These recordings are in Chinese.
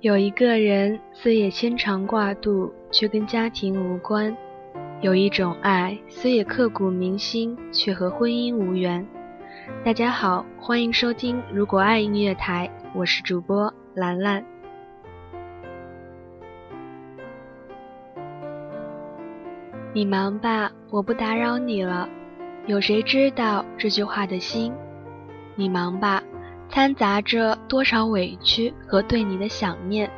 有一个人虽也牵肠挂肚，却跟家庭无关；有一种爱虽也刻骨铭心，却和婚姻无缘。大家好，欢迎收听《如果爱音乐台》，我是主播兰兰。你忙吧，我不打扰你了。有谁知道这句话的心？你忙吧。掺杂着多少委屈和对你的想念？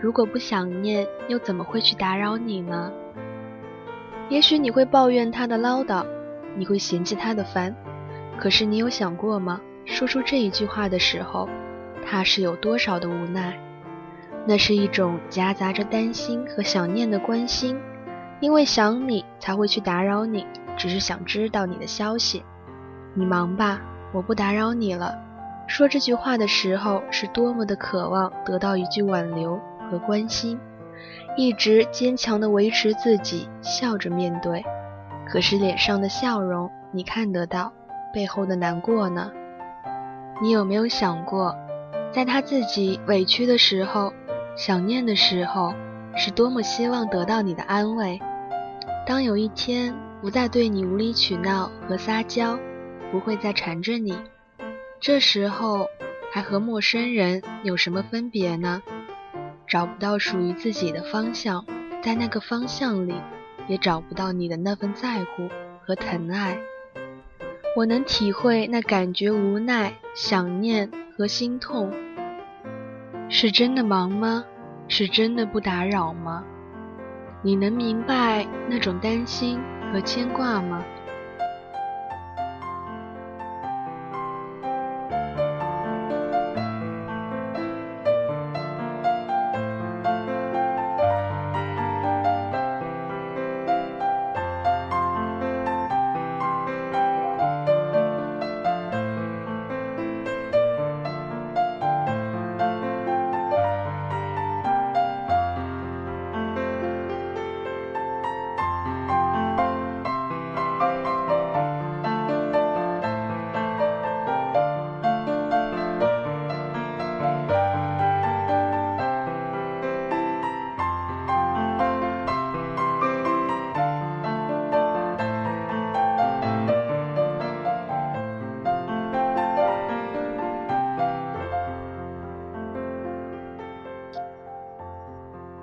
如果不想念，又怎么会去打扰你呢？也许你会抱怨他的唠叨，你会嫌弃他的烦，可是你有想过吗？说出这一句话的时候，他是有多少的无奈？那是一种夹杂着担心和想念的关心，因为想你才会去打扰你，只是想知道你的消息。你忙吧，我不打扰你了。说这句话的时候，是多么的渴望得到一句挽留和关心，一直坚强的维持自己，笑着面对。可是脸上的笑容你看得到，背后的难过呢？你有没有想过，在他自己委屈的时候、想念的时候，是多么希望得到你的安慰？当有一天不再对你无理取闹和撒娇，不会再缠着你。这时候还和陌生人有什么分别呢？找不到属于自己的方向，在那个方向里，也找不到你的那份在乎和疼爱。我能体会那感觉，无奈、想念和心痛。是真的忙吗？是真的不打扰吗？你能明白那种担心和牵挂吗？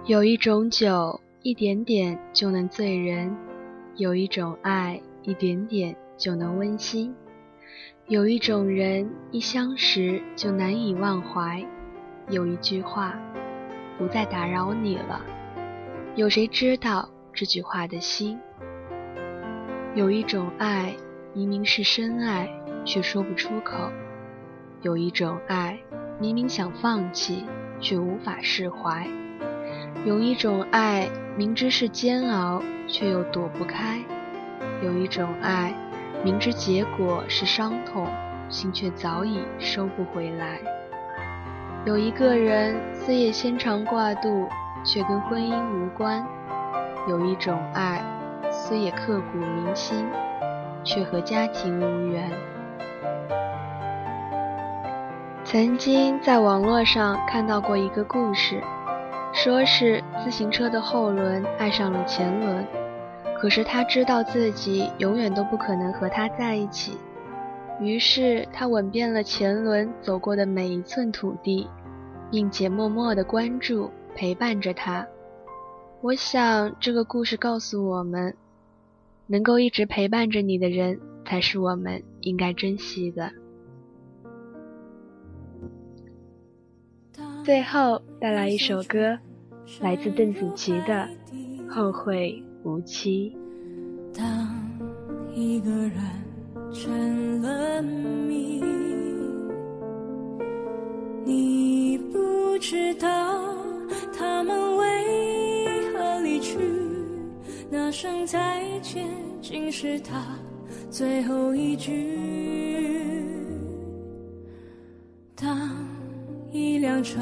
有一种酒，一点点就能醉人；有一种爱，一点点就能温馨；有一种人，一相识就难以忘怀；有一句话，不再打扰你了。有谁知道这句话的心？有一种爱，明明是深爱，却说不出口；有一种爱，明明想放弃，却无法释怀。有一种爱，明知是煎熬，却又躲不开；有一种爱，明知结果是伤痛，心却早已收不回来。有一个人，虽也牵肠挂肚，却跟婚姻无关；有一种爱，虽也刻骨铭心，却和家庭无缘。曾经在网络上看到过一个故事。说是自行车的后轮爱上了前轮，可是他知道自己永远都不可能和他在一起，于是他吻遍了前轮走过的每一寸土地，并且默默的关注陪伴着他。我想这个故事告诉我们，能够一直陪伴着你的人，才是我们应该珍惜的。最后带来一首歌，来自邓紫棋的《后会》。无期。当一个人成了谜，你不知道他们为何离去，那声再见竟是他最后一句。当一辆车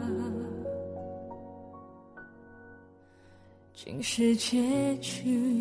是结局。